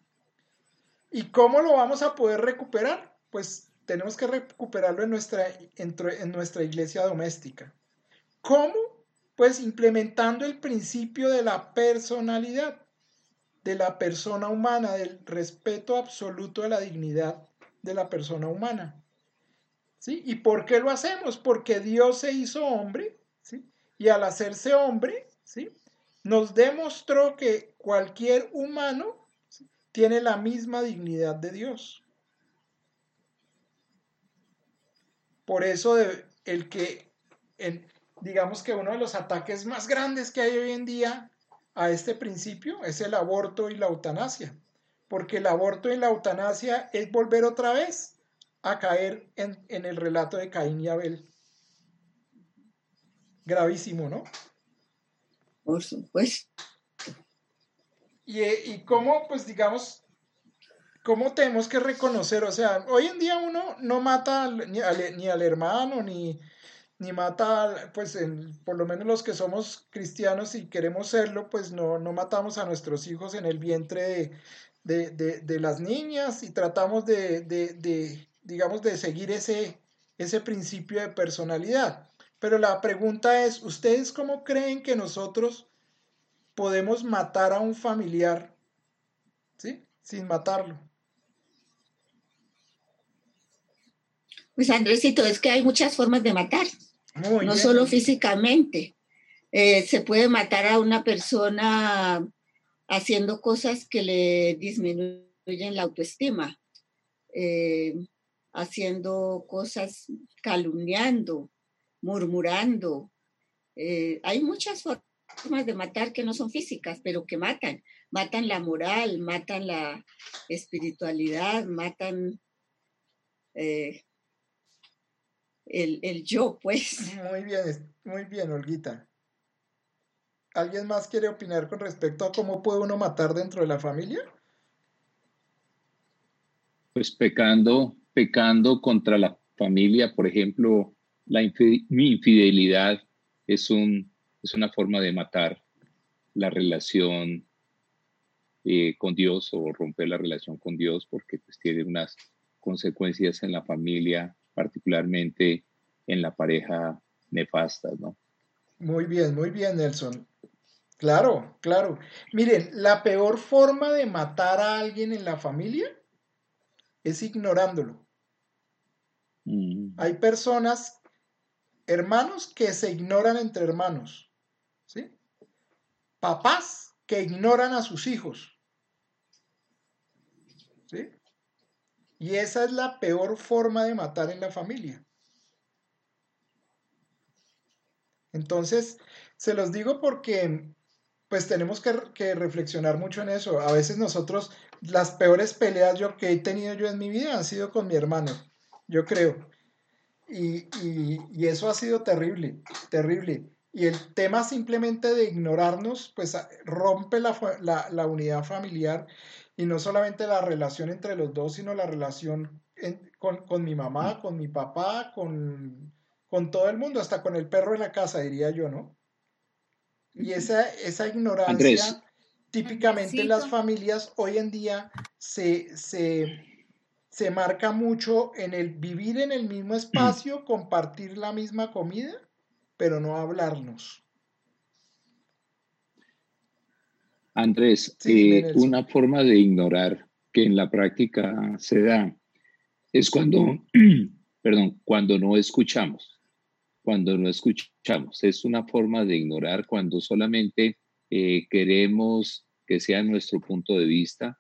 ¿Y cómo lo vamos a poder recuperar? Pues tenemos que recuperarlo en nuestra, en nuestra iglesia doméstica. ¿Cómo? Pues implementando el principio de la personalidad, de la persona humana, del respeto absoluto a la dignidad de la persona humana. ¿Sí? ¿Y por qué lo hacemos? Porque Dios se hizo hombre, ¿sí? Y al hacerse hombre, ¿sí? Nos demostró que cualquier humano tiene la misma dignidad de Dios. Por eso el que, digamos que uno de los ataques más grandes que hay hoy en día a este principio es el aborto y la eutanasia, porque el aborto y la eutanasia es volver otra vez a caer en, el relato de Caín y Abel. Gravísimo, ¿no? Por supuesto. Y, y cómo, pues digamos, cómo tenemos que reconocer, o sea, hoy en día uno no mata ni al, hermano, ni, ni mata, pues por lo menos los que somos cristianos y queremos serlo, pues no, no matamos a nuestros hijos en el vientre de, de, las niñas y tratamos de, de, digamos, de seguir ese, ese principio de personalidad. Pero la pregunta es, ¿ustedes cómo creen que nosotros podemos matar a un familiar? ¿Sí? Sin matarlo. Pues Andresito, es que hay muchas formas de matar, no solo físicamente. Eh, se puede matar a una persona haciendo cosas que le disminuyen la autoestima, eh, haciendo cosas calumniando, murmurando. Eh, hay muchas formas de matar que no son físicas, pero que matan. Matan la moral, matan la espiritualidad, matan el, yo, pues. Muy bien, muy bien, Olguita. ¿Alguien más quiere opinar con respecto a cómo puede uno matar dentro de la familia? Pues pecando, pecando contra la familia, por ejemplo, la infidelidad es, un, es una forma de matar la relación eh, con Dios o romper la relación con Dios porque pues, tiene unas consecuencias en la familia particularmente en la pareja nefasta, ¿no? Muy bien, muy bien, Nelson. Claro, claro. Miren, la peor forma de matar a alguien en la familia es ignorándolo. Mm. Hay personas, hermanos, que se ignoran entre hermanos. ¿Sí? Papás que ignoran a sus hijos. ¿Sí? Y esa es la peor forma de matar en la familia. Entonces, se los digo porque pues tenemos que, reflexionar mucho en eso. A veces nosotros, las peores peleas yo, que he tenido yo en mi vida han sido con mi hermano, yo creo. Y, eso ha sido terrible, terrible. Y el tema simplemente de ignorarnos, pues rompe la, la unidad familiar y no solamente la relación entre los dos, sino la relación con, mi mamá, con mi papá, con, con, todo el mundo, hasta con el perro en la casa, diría yo, ¿no? Y esa, esa ignorancia, típicamente en las familias hoy en día se, se, marca mucho en el vivir en el mismo espacio, compartir la misma comida, pero no hablarnos. Andrés, eh, una forma de ignorar que en la práctica se da es cuando, perdón, cuando no escuchamos. Cuando no escuchamos. Es una forma de ignorar cuando solamente eh, queremos que sea nuestro punto de vista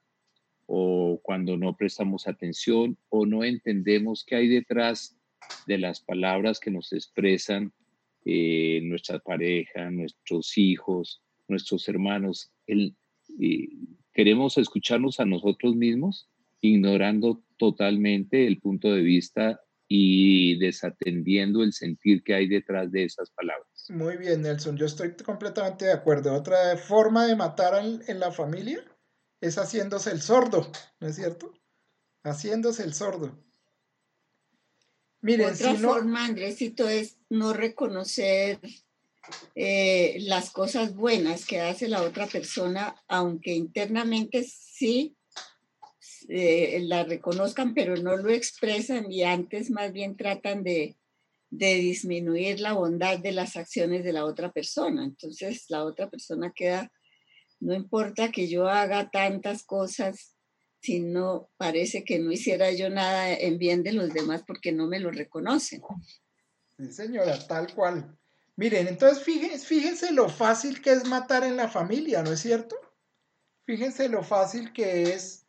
o cuando no prestamos atención o no entendemos qué hay detrás de las palabras que nos expresan eh, nuestra pareja, nuestros hijos, nuestros hermanos, el, queremos escucharnos a nosotros mismos, ignorando totalmente el punto de vista y desatendiendo el sentir que hay detrás de esas palabras. Muy bien, Nelson, yo estoy completamente de acuerdo. Otra forma de matar en, la familia es haciéndose el sordo, ¿no es cierto? Haciéndose el sordo. Miren, Otra forma, Andresito, es no reconocer eh, las cosas buenas que hace la otra persona, aunque internamente sí eh, la reconozcan, pero no lo expresan y antes más bien tratan de, de disminuir la bondad de las acciones de la otra persona. Entonces la otra persona queda, no importa que yo haga tantas cosas, si no parece que no hiciera yo nada en bien de los demás porque no me lo reconocen. Sí, señora, tal cual. Miren, entonces fíjense, fíjense lo fácil que es matar en la familia, ¿no es cierto? Fíjense lo fácil que es,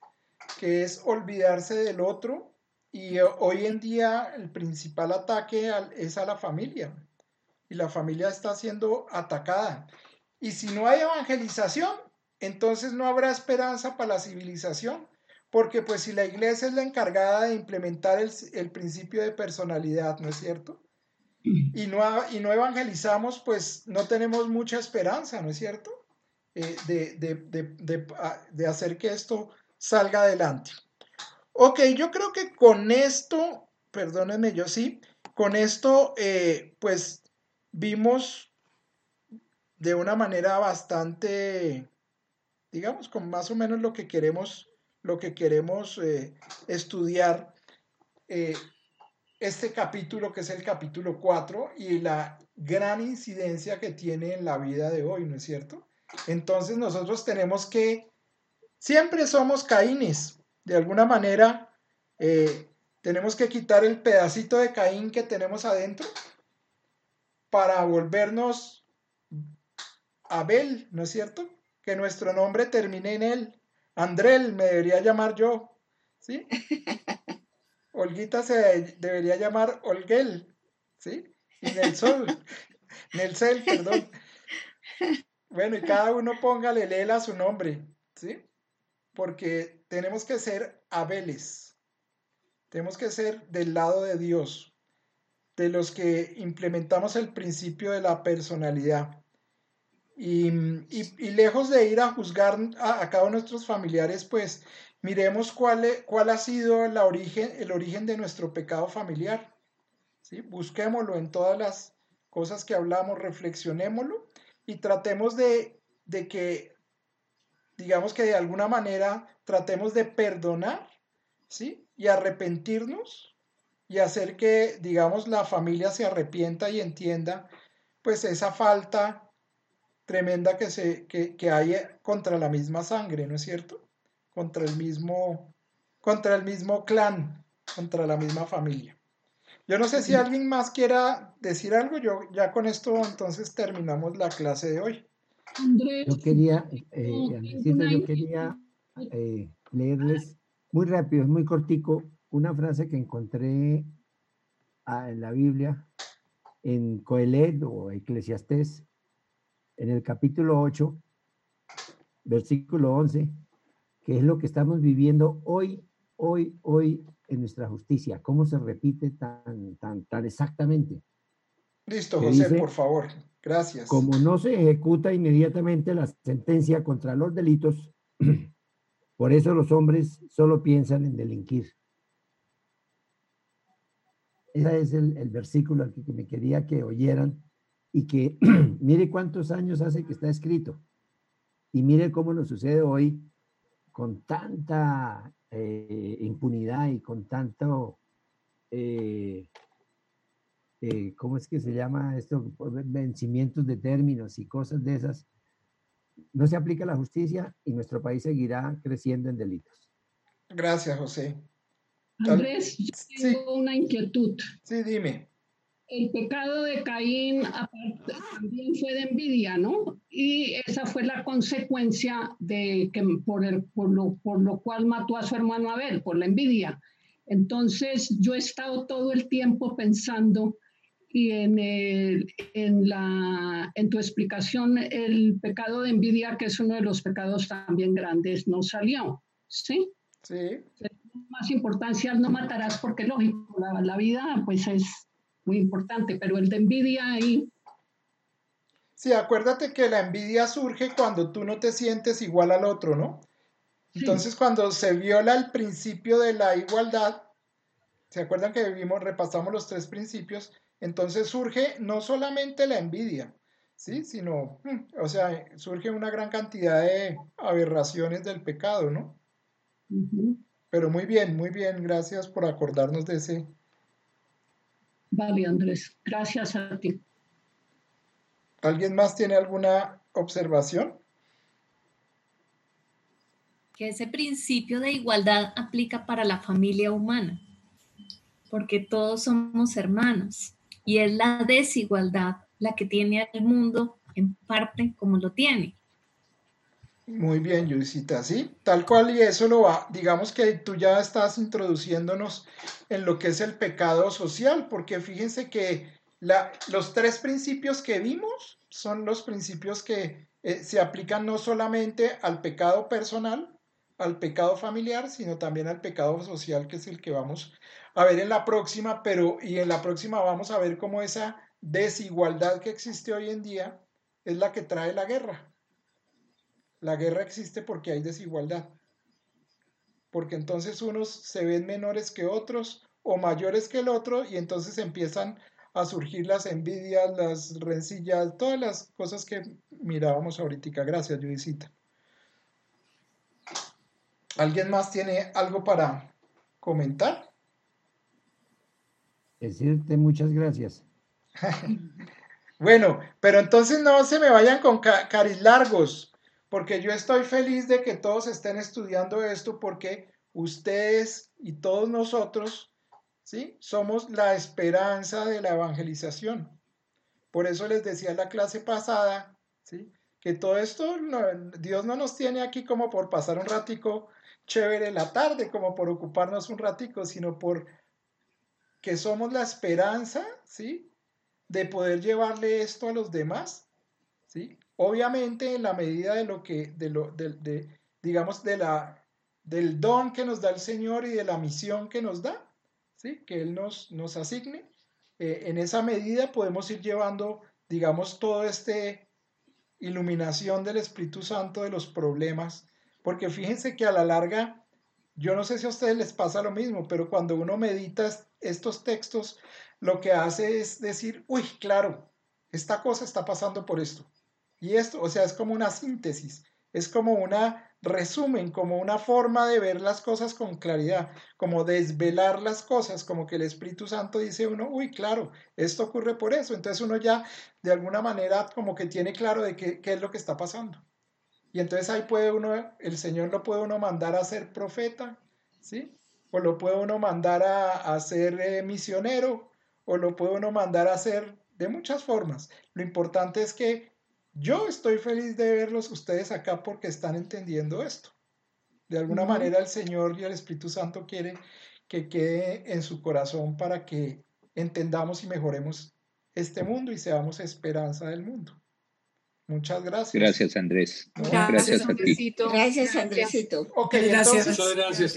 que es olvidarse del otro y hoy en día el principal ataque es a la familia y la familia está siendo atacada. Y si no hay evangelización, entonces no habrá esperanza para la civilización, porque pues si la iglesia es la encargada de implementar el, principio de personalidad, ¿no es cierto? Y no, y no evangelizamos, pues no tenemos mucha esperanza, ¿no es cierto? Eh, de, de hacer que esto salga adelante. Ok, yo creo que con esto, perdónenme, yo sí, con esto, eh, pues vimos de una manera bastante, digamos, con más o menos lo que queremos, lo que queremos eh, estudiar eh, este capítulo, que es el capítulo 4, y la gran incidencia que tiene en la vida de hoy, ¿no es cierto? Entonces nosotros tenemos que, siempre somos caínes, de alguna manera eh, tenemos que quitar el pedacito de Caín que tenemos adentro para volvernos Abel, ¿no es cierto? Que nuestro nombre termine en él. Andrel me debería llamar yo, ¿sí? Olguita se debería llamar Olguel, ¿sí? Y Nelsol, Nelsel, perdón. Bueno, y cada uno póngale Lela su nombre, ¿sí? Porque tenemos que ser abeles, tenemos que ser del lado de Dios, de los que implementamos el principio de la personalidad. Y, lejos de ir a juzgar a, cada uno de nuestros familiares, pues miremos cuál, e, cuál ha sido la origen, el origen de nuestro pecado familiar. ¿sí? Busquémoslo en todas las cosas que hablamos, reflexionémoslo y tratemos de, de que, digamos que de alguna manera tratemos de perdonar, ¿sí? Y arrepentirnos y hacer que, digamos, la familia se arrepienta y entienda, pues, esa falta tremenda que, se, que, que hay contra la misma sangre, ¿no es cierto? Contra el mismo, contra el mismo clan, contra la misma familia. Yo no sé si alguien más quiera decir algo, yo ya con esto entonces terminamos la clase de hoy. Andrés, yo quería, eh, yo quería eh, leerles muy rápido, muy cortico, una frase que encontré ah, en la Biblia, en Coelet o Eclesiastés, en el capítulo 8, versículo 11, que es lo que estamos viviendo hoy, hoy, hoy en nuestra justicia. ¿Cómo se repite tan, tan, tan exactamente? Listo, José, por favor. Gracias. Como no se ejecuta inmediatamente la sentencia contra los delitos, Por eso los hombres solo piensan en delinquir. Ese es el, versículo al que, me quería que oyeran y que mire cuántos años hace que está escrito y mire cómo nos sucede hoy con tanta eh, impunidad y con tanto, eh, eh, ¿cómo es que se llama esto? Vencimientos de términos y cosas de esas no se aplica la justicia y nuestro país seguirá creciendo en delitos. Gracias, José. Andrés, tengo una inquietud. Sí, dime. El pecado de Caín también fue de envidia, ¿no? Y esa fue la consecuencia de que por, el, por, lo, por lo cual mató a su hermano Abel, por la envidia. Entonces, yo he estado todo el tiempo pensando y en, en, la, en tu explicación el pecado de envidia, que es uno de los pecados también grandes, no salió. ¿Sí? Sí. Más importancia, no matarás porque lógico, la, la, vida pues es muy importante, pero el de envidia ahí... Sí, acuérdate que la envidia surge cuando tú no te sientes igual al otro, ¿no? Entonces, cuando se viola el principio de la igualdad, ¿se acuerdan que vimos, repasamos los tres principios? Entonces surge no solamente la envidia, ¿sí? Sino, mm, o sea, surge una gran cantidad de aberraciones del pecado, ¿no? Pero muy bien, muy bien, gracias por acordarnos de ese. Vale, Andrés, gracias a ti. ¿Alguien más tiene alguna observación? Que ese principio de igualdad aplica para la familia humana, porque todos somos hermanos y es la desigualdad la que tiene al mundo en parte como lo tiene. Muy bien, Yusita, sí, tal cual y eso lo va, digamos que tú ya estás introduciéndonos en lo que es el pecado social, porque fíjense que la, los tres principios que vimos son los principios que eh, se aplican no solamente al pecado personal, al pecado familiar, sino también al pecado social, que es el que vamos a ver en la próxima, pero y en la próxima vamos a ver cómo esa desigualdad que existe hoy en día es la que trae la guerra. La guerra existe porque hay desigualdad. Porque entonces unos se ven menores que otros o mayores que el otro y entonces empiezan a surgir las envidias, las rencillas, todas las cosas que mirábamos ahorita. Gracias, Judicita. ¿Alguien más tiene algo para comentar? Decirte muchas gracias. bueno, pero entonces no se me vayan con caris largos, porque yo estoy feliz de que todos estén estudiando esto, porque ustedes y todos nosotros, ¿sí? Somos la esperanza de la evangelización. Por eso les decía en la clase pasada, ¿sí? Que todo esto, Dios no nos tiene aquí como por pasar un ratico chévere la tarde, como por ocuparnos un ratico, sino por que somos la esperanza, ¿sí? de poder llevarle esto a los demás, ¿sí? Obviamente en la medida de lo que, de lo, de, digamos, de la, del don que nos da el Señor y de la misión que nos da, ¿sí? Que Él nos, nos asigne, eh, en esa medida podemos ir llevando, digamos, todo este iluminación del Espíritu Santo de los problemas, porque fíjense que a la larga, yo no sé si a ustedes les pasa lo mismo, pero cuando uno medita estos textos, lo que hace es decir, uy, claro, esta cosa está pasando por esto. Y esto, o sea, es como una síntesis, es como una resumen, como una forma de ver las cosas con claridad, como desvelar las cosas, como que el Espíritu Santo dice uno, uy, claro, esto ocurre por eso. Entonces uno ya de alguna manera como que tiene claro de qué, qué es lo que está pasando. Y entonces ahí puede uno, el Señor lo puede uno mandar a ser profeta, ¿sí? O lo puede uno mandar a, a ser eh, misionero, o lo puede uno mandar a hacer de muchas formas. Lo importante es que yo estoy feliz de verlos ustedes acá porque están entendiendo esto. De alguna manera el Señor y el Espíritu Santo quiere que quede en su corazón para que entendamos y mejoremos este mundo y seamos esperanza del mundo. Muchas gracias. Gracias, Andrés. Gracias, a ti. Gracias, Andresito. Ok, gracias. Muchas gracias.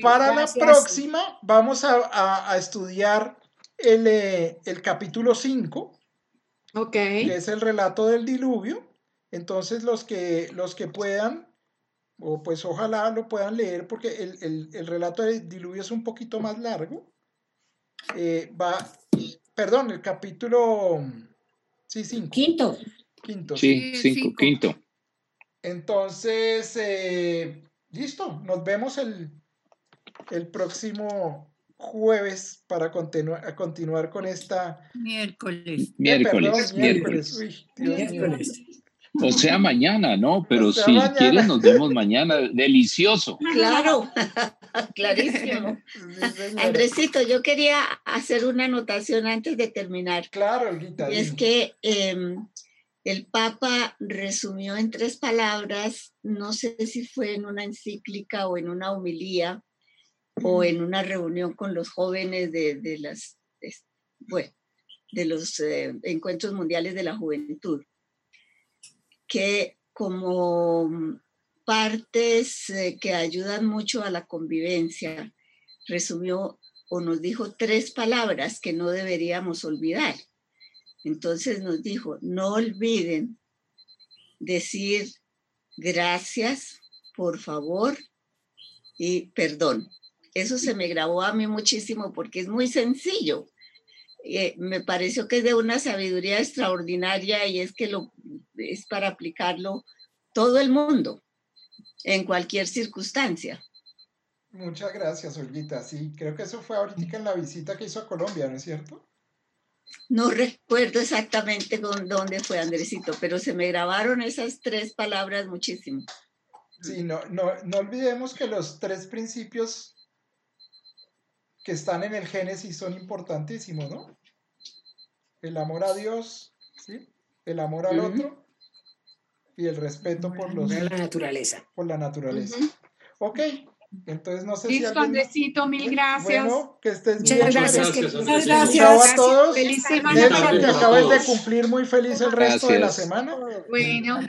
Para la próxima vamos a, a estudiar eh, el, capítulo 5, que es el relato del diluvio. Entonces los que, los que puedan, o pues ojalá lo puedan leer, porque el, relato del diluvio es un poquito más largo. Eh, va, perdón, el capítulo sí, cinco. Quinto. Quinto. Sí, cinco, quinto. Entonces, eh, listo, nos vemos el, el próximo jueves para continuar, continuar con esta... Miércoles. Miércoles. miércoles. O sea, mañana, ¿no? Pero si quieres nos vemos mañana. Delicioso. Claro, clarísimo. Andresito, yo quería hacer una anotación antes de terminar. Claro, Y es que em, el Papa resumió en tres palabras, no sé si fue en una encíclica o en una homilía, o en una reunión con los jóvenes de, las, bueno, de los eh, encuentros mundiales de la juventud, que como partes eh, que ayudan mucho a la convivencia, resumió o nos dijo tres palabras que no deberíamos olvidar. Entonces nos dijo, no olviden decir gracias, por favor y perdón. Eso se me grabó a mí muchísimo porque es muy sencillo. Eh, me pareció que es de una sabiduría extraordinaria y es que lo, es para aplicarlo todo el mundo, en cualquier circunstancia. Muchas gracias, Olguita. Sí, creo que eso fue ahorita en la visita que hizo a Colombia, ¿no es cierto? No recuerdo exactamente con dónde fue Andresito, pero se me grabaron esas tres palabras muchísimo. Sí, no, no, no olvidemos que los tres principios que están en el Génesis son importantísimos, ¿no? El amor a Dios, ¿sí? El amor al otro y el respeto por los... la naturaleza. Por la naturaleza. Ok, entonces no sé Listo, si Andresito, mil gracias. Bueno, que estés Muchas bien. Gracias, Muchas gracias. a todos. Feliz semana que acabes de cumplir muy feliz el resto de la semana. Bueno.